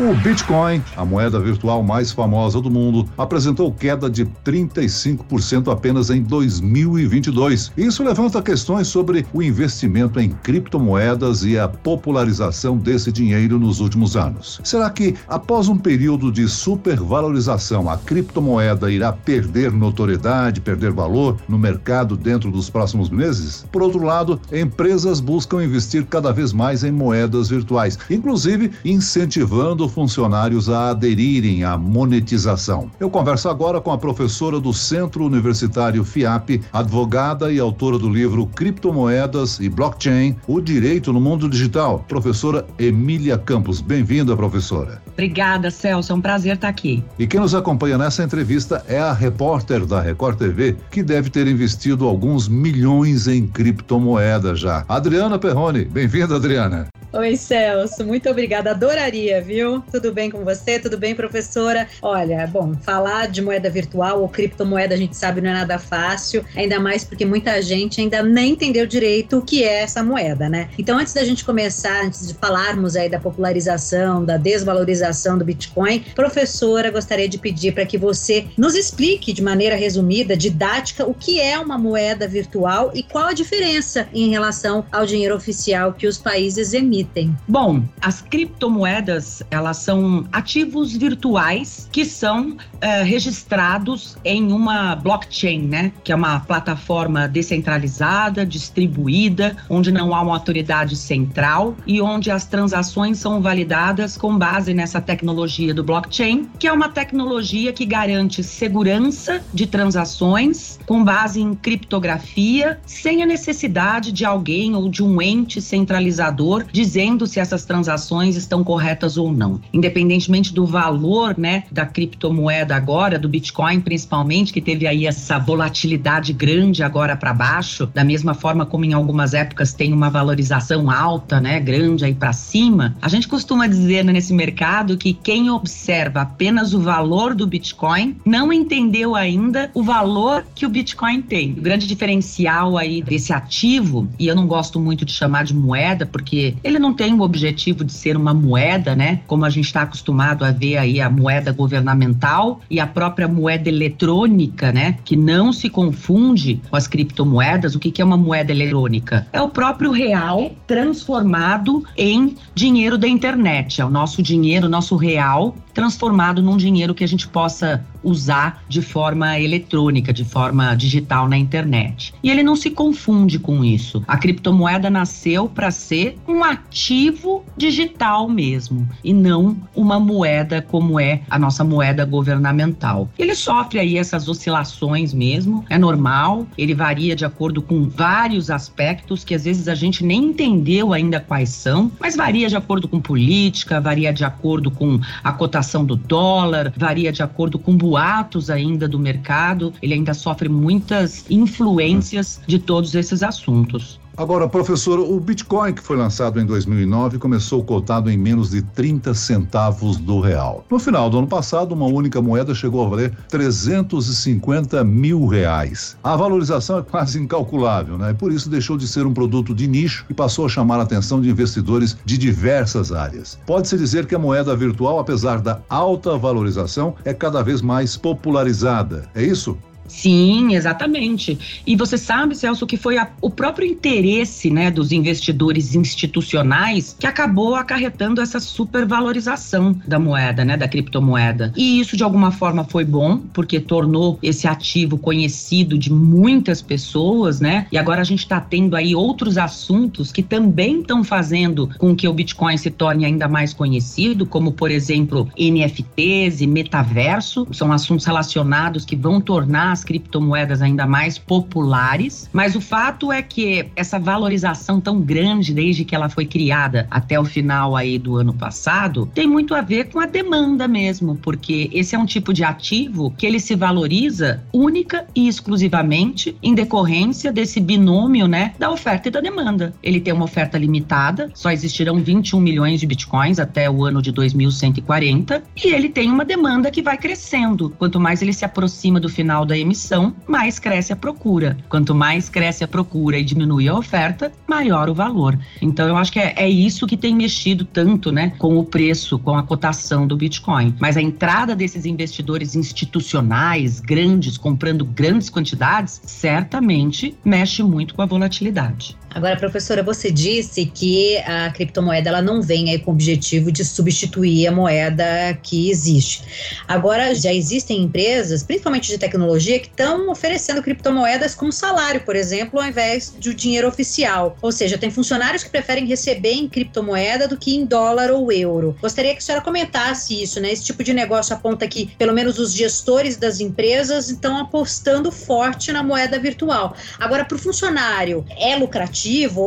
O Bitcoin, a moeda virtual mais famosa do mundo, apresentou queda de 35% apenas em 2022. Isso levanta questões sobre o investimento em criptomoedas e a popularização desse dinheiro nos últimos anos. Será que, após um período de supervalorização, a criptomoeda irá perder notoriedade, perder valor no mercado dentro dos próximos meses? Por outro lado, empresas buscam investir cada vez mais em moedas virtuais, inclusive incentivando funcionários a aderirem à monetização. Eu converso agora com a professora do Centro Universitário FIAP, advogada e autora do livro Criptomoedas e Blockchain: O Direito no Mundo Digital, professora Emília Campos. Bem-vinda, professora. Obrigada, Celso. É um prazer estar aqui. E quem nos acompanha nessa entrevista é a repórter da Record TV, que deve ter investido alguns milhões em criptomoedas já. Adriana Perrone. Bem-vinda, Adriana. Oi, Celso, muito obrigada. Adoraria, viu? Tudo bem com você? Tudo bem, professora? Olha, bom, falar de moeda virtual ou criptomoeda a gente sabe não é nada fácil, ainda mais porque muita gente ainda nem entendeu direito o que é essa moeda, né? Então, antes da gente começar, antes de falarmos aí da popularização, da desvalorização do Bitcoin, professora, gostaria de pedir para que você nos explique de maneira resumida, didática, o que é uma moeda virtual e qual a diferença em relação ao dinheiro oficial que os países emitem permitem? Bom, as criptomoedas, elas são ativos virtuais que são uh, registrados em uma blockchain, né? Que é uma plataforma descentralizada, distribuída, onde não há uma autoridade central e onde as transações são validadas com base nessa tecnologia do blockchain, que é uma tecnologia que garante segurança de transações com base em criptografia, sem a necessidade de alguém ou de um ente centralizador dizendo se essas transações estão corretas ou não. Independentemente do valor, né, da criptomoeda agora, do Bitcoin principalmente, que teve aí essa volatilidade grande agora para baixo, da mesma forma como em algumas épocas tem uma valorização alta, né, grande aí para cima. A gente costuma dizer né, nesse mercado que quem observa apenas o valor do Bitcoin não entendeu ainda o valor que o Bitcoin tem. O grande diferencial aí desse ativo, e eu não gosto muito de chamar de moeda, porque ele ele não tem o objetivo de ser uma moeda, né? Como a gente está acostumado a ver aí a moeda governamental e a própria moeda eletrônica, né? Que não se confunde com as criptomoedas. O que, que é uma moeda eletrônica? É o próprio real transformado em dinheiro da internet. É o nosso dinheiro, nosso real transformado num dinheiro que a gente possa usar de forma eletrônica, de forma digital na internet. E ele não se confunde com isso. A criptomoeda nasceu para ser um ativo digital mesmo e não uma moeda como é a nossa moeda governamental. Ele sofre aí essas oscilações mesmo, é normal, ele varia de acordo com vários aspectos que às vezes a gente nem entendeu ainda quais são, mas varia de acordo com política, varia de acordo com a cotação do dólar, varia de acordo com boatos ainda do mercado, ele ainda sofre muitas influências de todos esses assuntos. Agora, professor, o Bitcoin que foi lançado em 2009 começou cotado em menos de 30 centavos do real. No final do ano passado, uma única moeda chegou a valer 350 mil reais. A valorização é quase incalculável, né? Por isso deixou de ser um produto de nicho e passou a chamar a atenção de investidores de diversas áreas. Pode-se dizer que a moeda virtual, apesar da alta valorização, é cada vez mais popularizada. É isso? Sim, exatamente. E você sabe, Celso, que foi a, o próprio interesse né, dos investidores institucionais que acabou acarretando essa supervalorização da moeda, né, da criptomoeda. E isso, de alguma forma, foi bom, porque tornou esse ativo conhecido de muitas pessoas, né? E agora a gente está tendo aí outros assuntos que também estão fazendo com que o Bitcoin se torne ainda mais conhecido, como, por exemplo, NFTs e metaverso. São assuntos relacionados que vão tornar as criptomoedas ainda mais populares, mas o fato é que essa valorização tão grande desde que ela foi criada até o final aí do ano passado tem muito a ver com a demanda mesmo, porque esse é um tipo de ativo que ele se valoriza única e exclusivamente em decorrência desse binômio, né, da oferta e da demanda. Ele tem uma oferta limitada, só existirão 21 milhões de bitcoins até o ano de 2140, e ele tem uma demanda que vai crescendo. Quanto mais ele se aproxima do final da emissão, mais cresce a procura. Quanto mais cresce a procura e diminui a oferta, maior o valor. Então eu acho que é, é isso que tem mexido tanto, né, com o preço, com a cotação do Bitcoin. Mas a entrada desses investidores institucionais grandes comprando grandes quantidades certamente mexe muito com a volatilidade. Agora, professora, você disse que a criptomoeda ela não vem aí com o objetivo de substituir a moeda que existe. Agora, já existem empresas, principalmente de tecnologia, que estão oferecendo criptomoedas como salário, por exemplo, ao invés do dinheiro oficial. Ou seja, tem funcionários que preferem receber em criptomoeda do que em dólar ou euro. Gostaria que a senhora comentasse isso, né? Esse tipo de negócio aponta que, pelo menos, os gestores das empresas estão apostando forte na moeda virtual. Agora, para o funcionário, é lucrativo?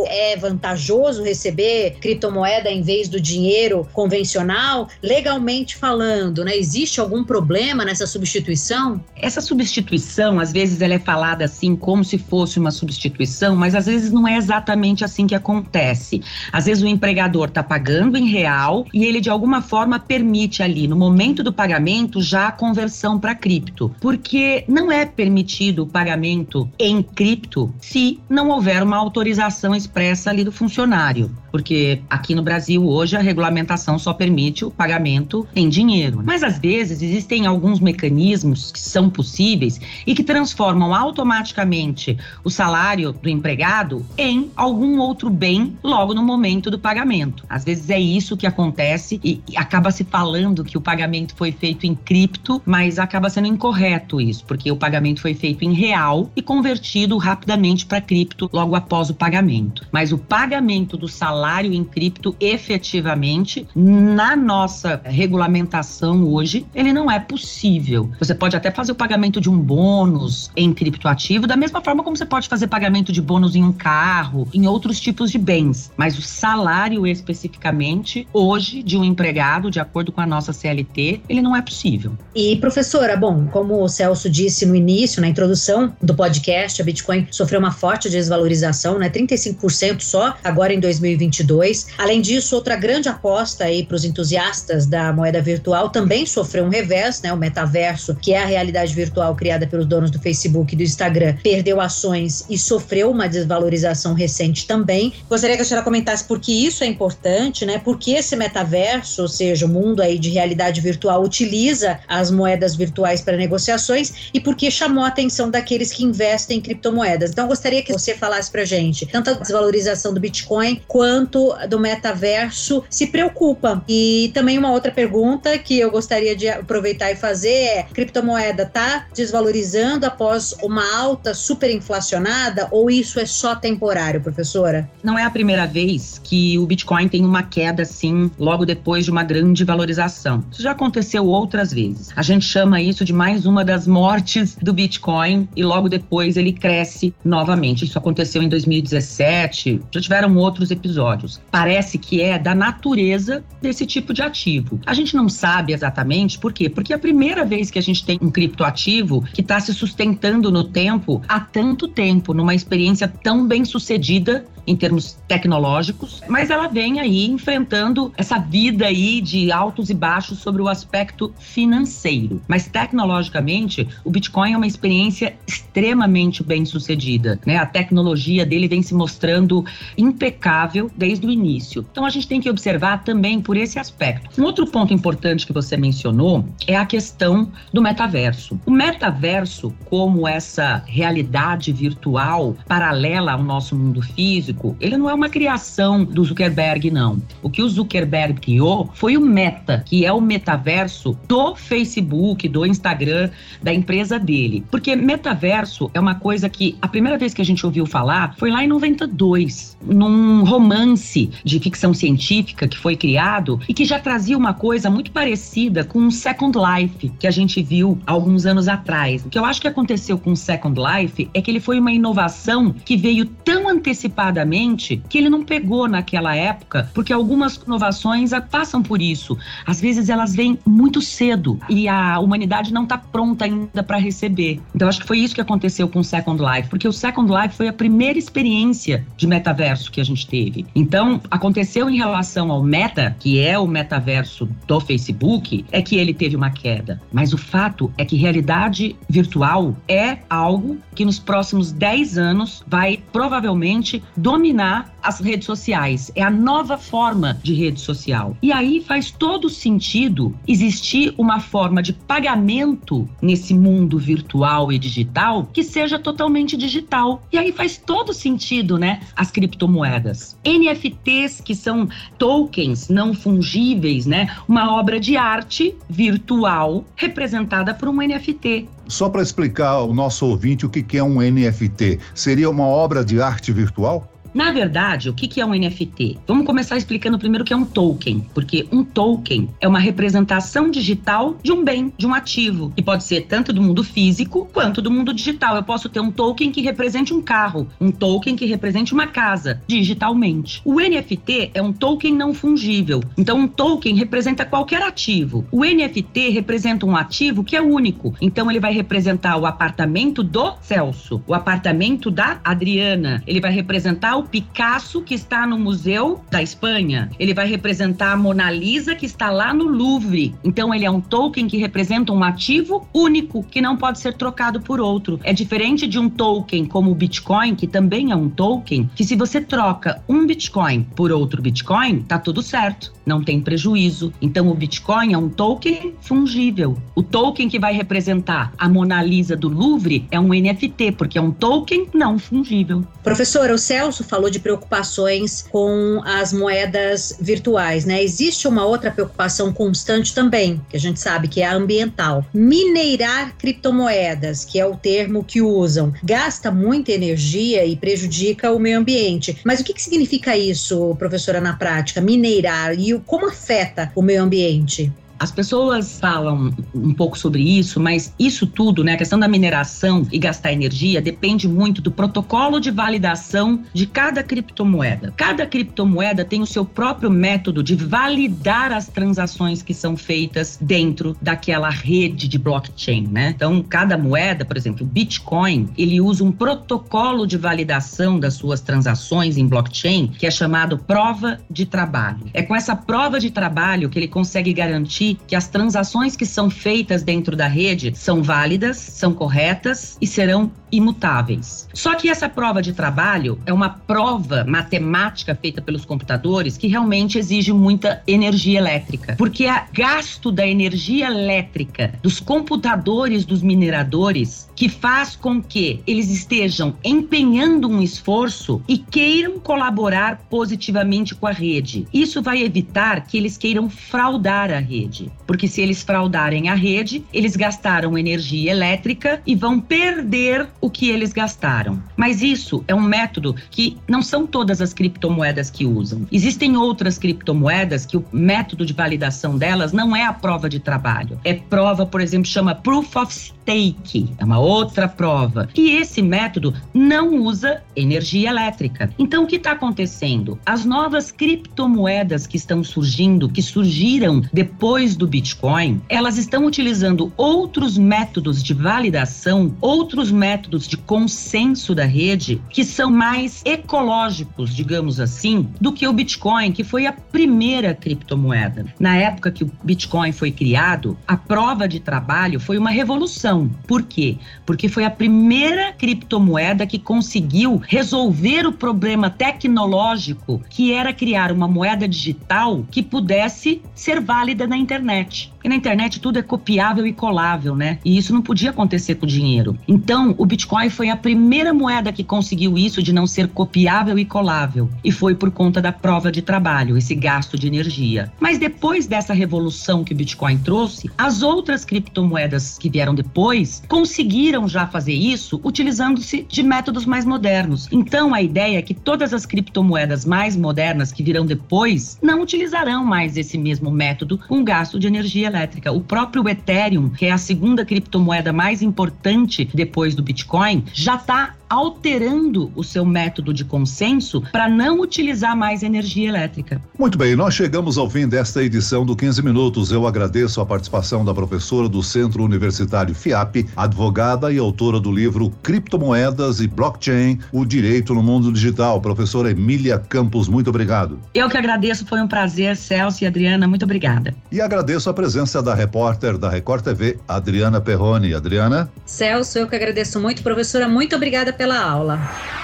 É vantajoso receber criptomoeda em vez do dinheiro convencional, legalmente falando, né? Existe algum problema nessa substituição? Essa substituição, às vezes, ela é falada assim como se fosse uma substituição, mas às vezes não é exatamente assim que acontece. Às vezes o empregador está pagando em real e ele de alguma forma permite ali, no momento do pagamento, já a conversão para cripto, porque não é permitido o pagamento em cripto se não houver uma autorização autorização expressa ali do funcionário, porque aqui no Brasil hoje a regulamentação só permite o pagamento em dinheiro. Mas às vezes existem alguns mecanismos que são possíveis e que transformam automaticamente o salário do empregado em algum outro bem logo no momento do pagamento. Às vezes é isso que acontece e acaba se falando que o pagamento foi feito em cripto, mas acaba sendo incorreto isso, porque o pagamento foi feito em real e convertido rapidamente para cripto logo após o pagamento pagamento. Mas o pagamento do salário em cripto, efetivamente, na nossa regulamentação hoje, ele não é possível. Você pode até fazer o pagamento de um bônus em criptoativo, da mesma forma como você pode fazer pagamento de bônus em um carro, em outros tipos de bens. Mas o salário especificamente, hoje, de um empregado, de acordo com a nossa CLT, ele não é possível. E, professora, bom, como o Celso disse no início, na introdução do podcast, a Bitcoin sofreu uma forte desvalorização, né? 35% só, agora em 2022. Além disso, outra grande aposta aí para os entusiastas da moeda virtual também sofreu um revés, né? O metaverso, que é a realidade virtual criada pelos donos do Facebook e do Instagram, perdeu ações e sofreu uma desvalorização recente também. Gostaria que a senhora comentasse por que isso é importante, né? Por que esse metaverso, ou seja, o mundo aí de realidade virtual utiliza as moedas virtuais para negociações e por que chamou a atenção daqueles que investem em criptomoedas. Então, gostaria que você falasse para gente tanto a desvalorização do Bitcoin quanto do metaverso se preocupa. E também uma outra pergunta que eu gostaria de aproveitar e fazer é: criptomoeda está desvalorizando após uma alta superinflacionada ou isso é só temporário, professora? Não é a primeira vez que o Bitcoin tem uma queda assim logo depois de uma grande valorização. Isso já aconteceu outras vezes. A gente chama isso de mais uma das mortes do Bitcoin e logo depois ele cresce novamente. Isso aconteceu em 2017 2017, já tiveram outros episódios. Parece que é da natureza desse tipo de ativo. A gente não sabe exatamente por quê? Porque é a primeira vez que a gente tem um criptoativo que está se sustentando no tempo há tanto tempo, numa experiência tão bem sucedida em termos tecnológicos, mas ela vem aí enfrentando essa vida aí de altos e baixos sobre o aspecto financeiro. Mas tecnologicamente, o Bitcoin é uma experiência extremamente bem sucedida, né? A tecnologia dele vem se mostrando impecável desde o início. Então a gente tem que observar também por esse aspecto. Um outro ponto importante que você mencionou é a questão do metaverso. O metaverso, como essa realidade virtual paralela ao nosso mundo físico, ele não é uma criação do Zuckerberg, não. O que o Zuckerberg criou foi o Meta, que é o metaverso do Facebook, do Instagram, da empresa dele. Porque metaverso é uma coisa que a primeira vez que a gente ouviu falar foi lá em 92, num romance de ficção científica que foi criado e que já trazia uma coisa muito parecida com o Second Life, que a gente viu alguns anos atrás. O que eu acho que aconteceu com o Second Life é que ele foi uma inovação que veio tão antecipada antecipadamente que ele não pegou naquela época, porque algumas inovações passam por isso. Às vezes elas vêm muito cedo e a humanidade não está pronta ainda para receber. Então acho que foi isso que aconteceu com o Second Life, porque o Second Life foi a primeira experiência de metaverso que a gente teve. Então aconteceu em relação ao Meta, que é o metaverso do Facebook, é que ele teve uma queda. Mas o fato é que realidade virtual é algo que nos próximos 10 anos vai provavelmente dominar as redes sociais. É a nova forma de rede social. E aí faz todo sentido existir uma forma de pagamento nesse mundo virtual e digital que seja totalmente digital. E aí faz todo sentido, né? As criptomoedas. NFTs, que são tokens não fungíveis, né? Uma obra de arte virtual representada por um NFT. Só para explicar ao nosso ouvinte o que é um NFT, seria uma obra de arte virtual? Na verdade, o que é um NFT? Vamos começar explicando primeiro o que é um token, porque um token é uma representação digital de um bem, de um ativo, que pode ser tanto do mundo físico quanto do mundo digital. Eu posso ter um token que represente um carro, um token que represente uma casa, digitalmente. O NFT é um token não fungível. Então, um token representa qualquer ativo. O NFT representa um ativo que é único. Então, ele vai representar o apartamento do Celso, o apartamento da Adriana, ele vai representar o Picasso, que está no Museu da Espanha. Ele vai representar a Mona Lisa, que está lá no Louvre. Então, ele é um token que representa um ativo único, que não pode ser trocado por outro. É diferente de um token como o Bitcoin, que também é um token, que se você troca um Bitcoin por outro Bitcoin, tá tudo certo, não tem prejuízo. Então, o Bitcoin é um token fungível. O token que vai representar a Mona Lisa do Louvre é um NFT, porque é um token não fungível. Professora, o Celso falou de preocupações com as moedas virtuais, né? Existe uma outra preocupação constante também, que a gente sabe que é a ambiental. Mineirar criptomoedas, que é o termo que usam, gasta muita energia e prejudica o meio ambiente. Mas o que, que significa isso, professora, na prática? Mineirar e como afeta o meio ambiente? As pessoas falam um pouco sobre isso, mas isso tudo, né, a questão da mineração e gastar energia, depende muito do protocolo de validação de cada criptomoeda. Cada criptomoeda tem o seu próprio método de validar as transações que são feitas dentro daquela rede de blockchain, né? Então, cada moeda, por exemplo, o Bitcoin, ele usa um protocolo de validação das suas transações em blockchain que é chamado prova de trabalho. É com essa prova de trabalho que ele consegue garantir que as transações que são feitas dentro da rede são válidas, são corretas e serão imutáveis. Só que essa prova de trabalho é uma prova matemática feita pelos computadores que realmente exige muita energia elétrica, porque o gasto da energia elétrica dos computadores dos mineradores que faz com que eles estejam empenhando um esforço e queiram colaborar positivamente com a rede. Isso vai evitar que eles queiram fraudar a rede, porque se eles fraudarem a rede, eles gastaram energia elétrica e vão perder o que eles gastaram. Mas isso é um método que não são todas as criptomoedas que usam. Existem outras criptomoedas que o método de validação delas não é a prova de trabalho. É prova, por exemplo, chama Proof of Stake. É uma outra prova. E esse método não usa energia elétrica. Então, o que está acontecendo? As novas criptomoedas que estão surgindo, que surgiram depois do Bitcoin, elas estão utilizando outros métodos de validação, outros métodos métodos de consenso da rede que são mais ecológicos, digamos assim, do que o Bitcoin, que foi a primeira criptomoeda. Na época que o Bitcoin foi criado, a prova de trabalho foi uma revolução. Por quê? Porque foi a primeira criptomoeda que conseguiu resolver o problema tecnológico que era criar uma moeda digital que pudesse ser válida na internet. E na internet tudo é copiável e colável, né? E isso não podia acontecer com dinheiro. Então, o Bitcoin foi a primeira moeda que conseguiu isso de não ser copiável e colável. E foi por conta da prova de trabalho, esse gasto de energia. Mas depois dessa revolução que o Bitcoin trouxe, as outras criptomoedas que vieram depois conseguiram já fazer isso utilizando-se de métodos mais modernos. Então, a ideia é que todas as criptomoedas mais modernas que virão depois não utilizarão mais esse mesmo método com gasto de energia elétrica. O próprio Ethereum, que é a segunda criptomoeda mais importante depois do Bitcoin, já está alterando o seu método de consenso para não utilizar mais energia elétrica. Muito bem, nós chegamos ao fim desta edição do 15 Minutos. Eu agradeço a participação da professora do Centro Universitário FIAP, advogada e autora do livro Criptomoedas e Blockchain: O Direito no Mundo Digital. Professora Emília Campos, muito obrigado. Eu que agradeço, foi um prazer, Celso e Adriana, muito obrigada. E agradeço a presença da repórter da Record TV, Adriana Perrone. Adriana? Celso, eu que agradeço muito, professora, muito obrigada pela aula.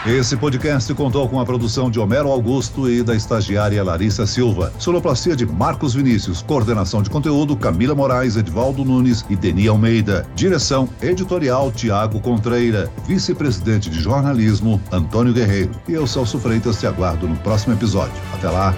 Esse podcast contou com a produção de Homero Augusto e da estagiária Larissa Silva. Sonoplastia de Marcos Vinícius. Coordenação de conteúdo Camila Moraes, Edvaldo Nunes e Deni Almeida. Direção editorial Tiago Contreira. Vice-presidente de jornalismo Antônio Guerreiro. E eu, Celso Freitas, te aguardo no próximo episódio. Até lá.